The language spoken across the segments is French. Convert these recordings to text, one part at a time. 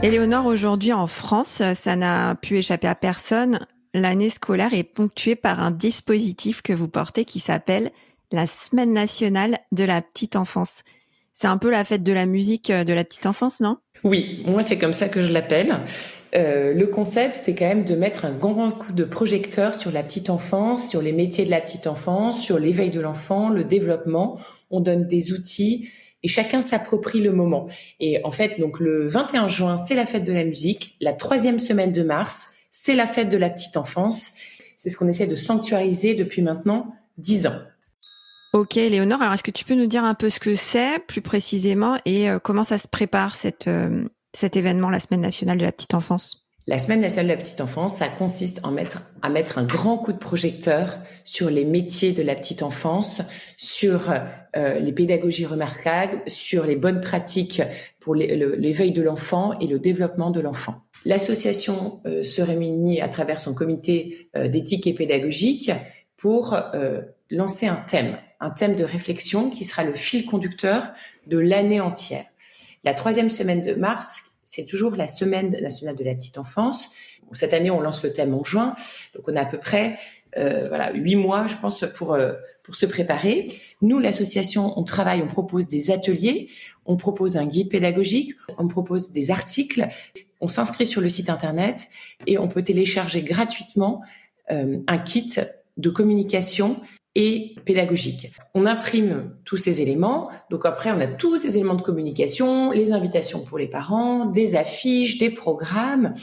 Éléonore, aujourd'hui en France, ça n'a pu échapper à personne. L'année scolaire est ponctuée par un dispositif que vous portez qui s'appelle la Semaine nationale de la petite enfance. C'est un peu la fête de la musique de la petite enfance, non? Oui, moi c'est comme ça que je l'appelle. Euh, le concept, c'est quand même de mettre un grand coup de projecteur sur la petite enfance, sur les métiers de la petite enfance, sur l'éveil de l'enfant, le développement. On donne des outils et chacun s'approprie le moment. Et en fait, donc le 21 juin, c'est la fête de la musique. La troisième semaine de mars, c'est la fête de la petite enfance. C'est ce qu'on essaie de sanctuariser depuis maintenant dix ans. Ok, Léonore. Alors, est-ce que tu peux nous dire un peu ce que c'est plus précisément et euh, comment ça se prépare euh, cet événement, la Semaine nationale de la petite enfance? La Semaine nationale de la petite enfance, ça consiste en mettre, à mettre un grand coup de projecteur sur les métiers de la petite enfance, sur euh, les pédagogies remarquables, sur les bonnes pratiques pour l'éveil de l'enfant et le développement de l'enfant. L'association euh, se réunit à travers son comité euh, d'éthique et pédagogique pour lancer un thème, un thème de réflexion qui sera le fil conducteur de l'année entière. La troisième semaine de mars c'est toujours la semaine nationale de la petite enfance. Cette année, on lance le thème en juin, donc on a à peu près euh, voilà huit mois, je pense, pour euh, pour se préparer. Nous, l'association, on travaille, on propose des ateliers, on propose un guide pédagogique, on propose des articles, on s'inscrit sur le site internet et on peut télécharger gratuitement euh, un kit de communication et pédagogique. On imprime tous ces éléments. Donc après, on a tous ces éléments de communication, les invitations pour les parents, des affiches, des programmes.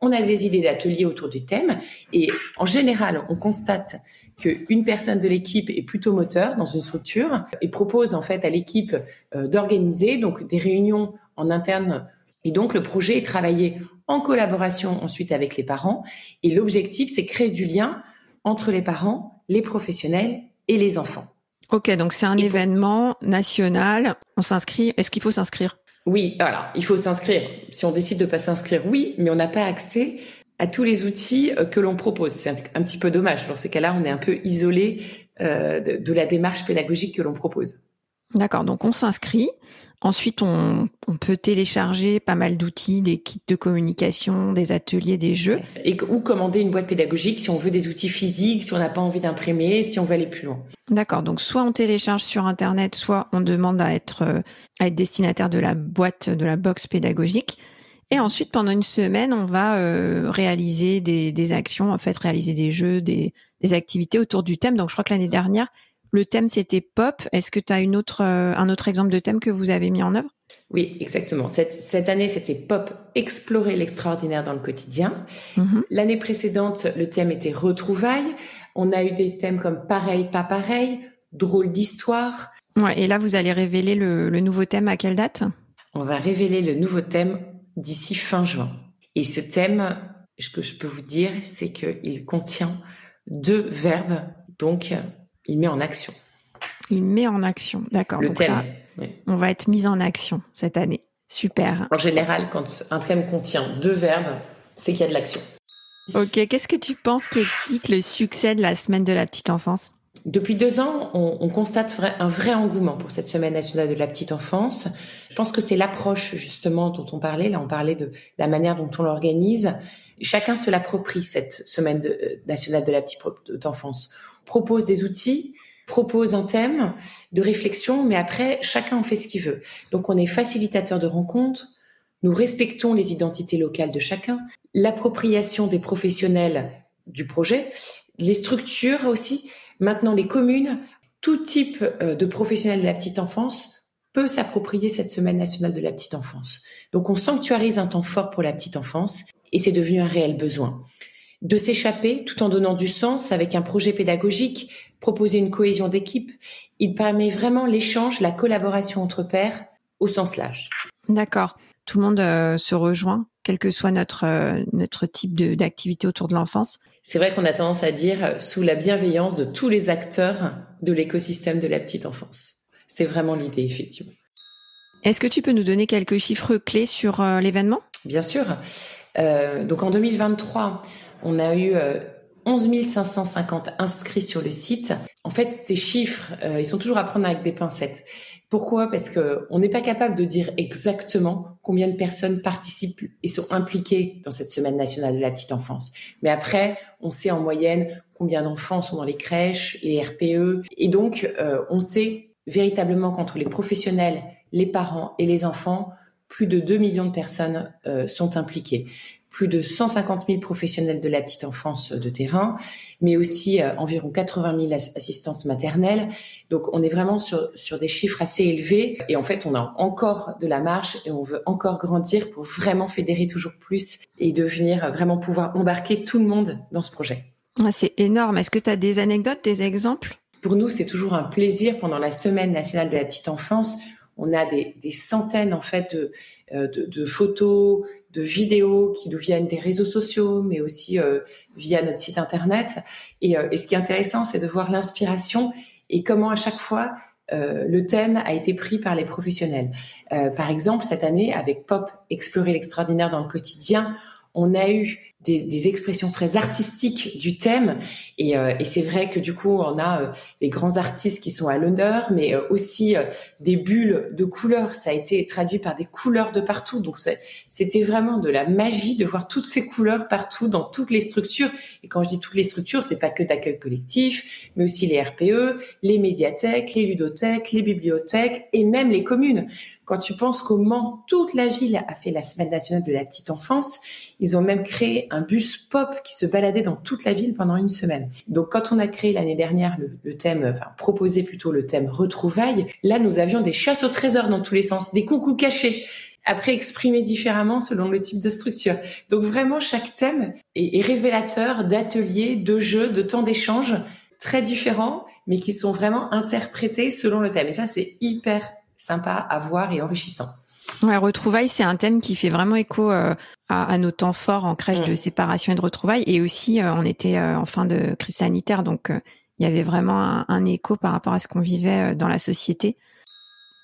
On a des idées d'ateliers autour du thème. Et en général, on constate qu'une personne de l'équipe est plutôt moteur dans une structure et propose en fait à l'équipe euh, d'organiser donc des réunions en interne. Et donc le projet est travaillé en collaboration ensuite avec les parents. Et l'objectif, c'est créer du lien entre les parents les professionnels et les enfants. Ok, donc c'est un événement national. On s'inscrit. Est-ce qu'il faut s'inscrire? Oui, voilà, il faut s'inscrire. Si on décide de pas s'inscrire, oui, mais on n'a pas accès à tous les outils euh, que l'on propose. C'est un, petit peu dommage. Dans ces cas-là, on est un peu isolé euh, de la démarche pédagogique que l'on propose. D'accord, donc on s'inscrit. Ensuite, on, peut télécharger pas mal d'outils, des kits de communication, des ateliers, des jeux. Et, ou commander une boîte pédagogique si on veut des outils physiques, si on n'a pas envie d'imprimer, si on veut aller plus loin. D'accord, donc soit on télécharge sur Internet, soit on demande à être, euh, à être destinataire de la boîte, de la box pédagogique. Et ensuite, pendant une semaine, on va euh, réaliser des, des, actions, en fait, réaliser des jeux, des, des activités autour du thème. Donc, je crois que l'année dernière, le thème, c'était pop. Est-ce que tu as une autre, euh, un autre exemple de thème que vous avez mis en œuvre? Oui, exactement. Cette, cette année, c'était Pop, explorer l'extraordinaire dans le quotidien. Mm-hmm. L'année précédente, le thème était retrouvailles. On a eu des thèmes comme pareil, pas pareil, drôle d'histoire. Ouais, et là, vous allez révéler le, le nouveau thème à quelle date? On va révéler le nouveau thème d'ici fin juin. Et ce thème, ce que je peux vous dire, c'est qu'il contient deux verbes. Donc, il met en action. Il met en action, d'accord. Le thème. On va être mis en action cette année. Super. En général, quand un thème contient deux verbes, c'est qu'il y a de l'action. Ok, qu'est-ce que tu penses qui explique le succès de la semaine de la petite enfance? Depuis deux ans, on, constate un vrai engouement pour cette semaine nationale de la petite enfance. Je pense que c'est l'approche justement dont on parlait. Là, on parlait de la manière dont on l'organise. Chacun se l'approprie cette semaine euh, nationale de la petite enfance propose des outils, propose un thème de réflexion, mais après, chacun en fait ce qu'il veut. Donc, on est facilitateur de rencontres, Nous respectons les identités locales de chacun, l'appropriation des professionnels du projet, les structures aussi. Maintenant, les communes, tout type euh, de professionnels de la petite enfance peut s'approprier cette semaine nationale de la petite enfance. Donc on sanctuarise un temps fort pour la petite enfance et c'est devenu un réel besoin. De s'échapper tout en donnant du sens avec un projet pédagogique, proposer une cohésion d'équipe, il permet vraiment l'échange, la collaboration entre pairs au sens large. D'accord. Tout le monde euh, se rejoint, quel que soit notre, euh, notre type d'activité autour de l'enfance. C'est vrai qu'on a tendance à dire euh, sous la bienveillance de tous les acteurs de l'écosystème de la petite enfance. C'est vraiment l'idée, effectivement. Est-ce que tu peux nous donner quelques chiffres clés sur l'événement? Bien sûr. donc en 2023, on a eu 11 550 inscrits sur le site. En fait, ces chiffres, ils sont toujours à prendre avec des pincettes. Pourquoi? Parce que on n'est pas capable de dire exactement combien de personnes participent et sont impliquées dans cette semaine nationale de la petite enfance. Mais après, on sait en moyenne combien d'enfants sont dans les crèches, les RPE, et donc euh, on sait véritablement qu'entre les professionnels, les parents et les enfants, plus de 2 millions de personnes euh, sont impliquées plus de 150 000 professionnels de la petite enfance de terrain, mais aussi euh, environ 80 000 assistantes maternelles. Donc on est vraiment sur, sur des chiffres assez élevés et en fait on a encore de la marge et on veut encore grandir pour vraiment fédérer toujours plus et devenir vraiment pouvoir embarquer tout le monde dans ce projet. C'est énorme. Est-ce que tu as des anecdotes, des exemples? Pour nous, c'est toujours un plaisir pendant la semaine nationale de la petite enfance on a des, des, centaines en fait de, euh, de, de, photos, de vidéos qui nous viennent des réseaux sociaux, mais aussi euh, via notre site internet. Et, euh, et ce qui est intéressant, c'est de voir l'inspiration et comment à chaque fois le thème a été pris par les professionnels. par exemple, cette année, avec Pop, explorer l'extraordinaire dans le quotidien, on a eu des, des, expressions très artistiques du thème. Et, euh, et c'est vrai que du coup on a euh, des grands artistes qui sont à l'honneur mais euh, aussi des bulles de couleurs. Ça a été traduit par des couleurs de partout. Donc c'était vraiment de la magie de voir toutes ces couleurs partout dans toutes les structures. Et quand je dis toutes les structures c'est pas que d'accueil collectif mais aussi les RPE les médiathèques les ludothèques les bibliothèques et même les communes. Quand tu penses Mans, toute la ville a fait la semaine nationale de la petite enfance, ils ont même créé un bus pop qui se baladait dans toute la ville pendant une semaine. Donc quand on a créé l'année dernière le, thème, enfin proposé plutôt le thème retrouvailles, là nous avions des chasses au trésor dans tous les sens, des coucous cachés après exprimés différemment selon le type de structure. Donc vraiment, chaque thème est, est révélateur d'ateliers, de jeux, de temps d'échange très différents, mais qui sont vraiment interprétés selon le thème. Et ça, c'est hyper sympa à voir et enrichissant. Ouais, retrouvailles, c'est un thème qui fait vraiment écho euh, à, nos temps forts en crèche de mm. séparation et de retrouvailles. Et aussi, euh, on était euh, en fin de crise sanitaire, donc il y avait vraiment un, écho par rapport à ce qu'on vivait dans la société.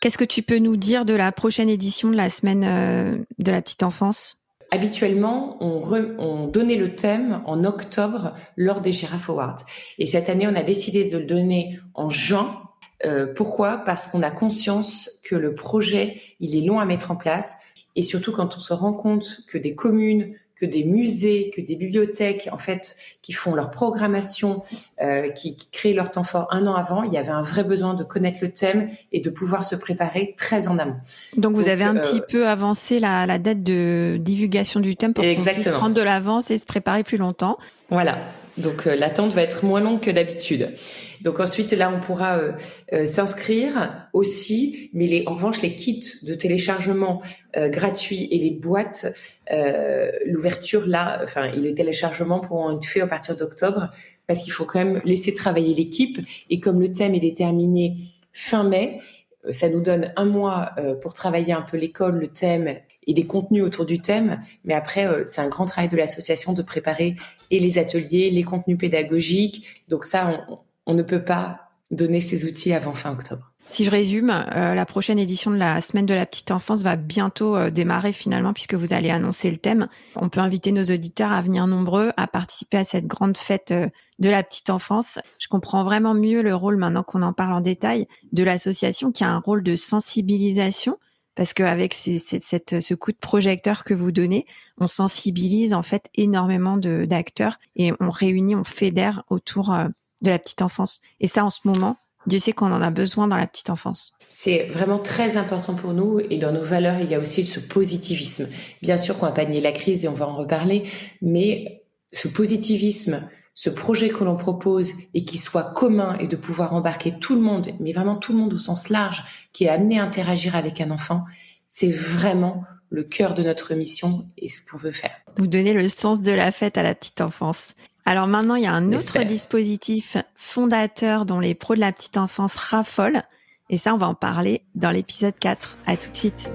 Qu'est-ce que tu peux nous dire de la prochaine édition de la semaine de la petite enfance? Habituellement, on, on, donnait le thème en octobre lors des Giraffe Awards. Et cette année, on a décidé de le donner en juin euh, pourquoi? Parce qu'on a conscience que le projet, il est long à mettre en place. Et surtout quand on se rend compte que des communes, que des musées, que des bibliothèques, en fait, qui font leur programmation, euh, qui, qui, créent leur temps fort un an avant, il y avait un vrai besoin de connaître le thème et de pouvoir se préparer très en amont. Donc vous avez un euh, petit peu avancé la, la, date de divulgation du thème pour qu'on puisse prendre de l'avance et se préparer plus longtemps. Voilà. Donc euh, l'attente va être moins longue que d'habitude. Donc ensuite là on pourra euh, euh, s'inscrire aussi, mais les, en revanche les kits de téléchargement gratuits et les boîtes, l'ouverture là, enfin et les téléchargements pourront être faits à partir d'octobre parce qu'il faut quand même laisser travailler l'équipe et comme le thème est déterminé fin mai, ça nous donne un mois pour travailler un peu l'école, le thème et des contenus autour du thème. Mais après, c'est un grand travail de l'association de préparer et les ateliers, les contenus pédagogiques. Donc ça, on, ne peut pas donner ces outils avant fin octobre. Si je résume, euh, la prochaine édition de la semaine de la petite enfance va bientôt euh, démarrer finalement puisque vous allez annoncer le thème. On peut inviter nos auditeurs à venir nombreux à participer à cette grande fête euh, de la petite enfance. Je comprends vraiment mieux le rôle maintenant qu'on en parle en détail de l'association qui a un rôle de sensibilisation parce qu'avec ce coup de projecteur que vous donnez, on sensibilise en fait énormément d'acteurs et on réunit, on fédère autour de la petite enfance. Et ça, en ce moment, Dieu sait qu'on en a besoin dans la petite enfance. C'est vraiment très important pour nous et dans nos valeurs, il y a aussi ce positivisme. Bien sûr qu'on va pas nier la crise et on va en reparler, mais ce positivisme, ce projet que l'on propose et qui soit commun et de pouvoir embarquer tout le monde, mais vraiment tout le monde au sens large, qui est amené à interagir avec un enfant, c'est vraiment le cœur de notre mission et ce qu'on veut faire. Vous donnez le sens de la fête à la petite enfance. Alors maintenant, il y a un autre dispositif fondateur dont les pros de la petite enfance raffolent. Et ça, on va en parler dans l'épisode 4. À tout de suite.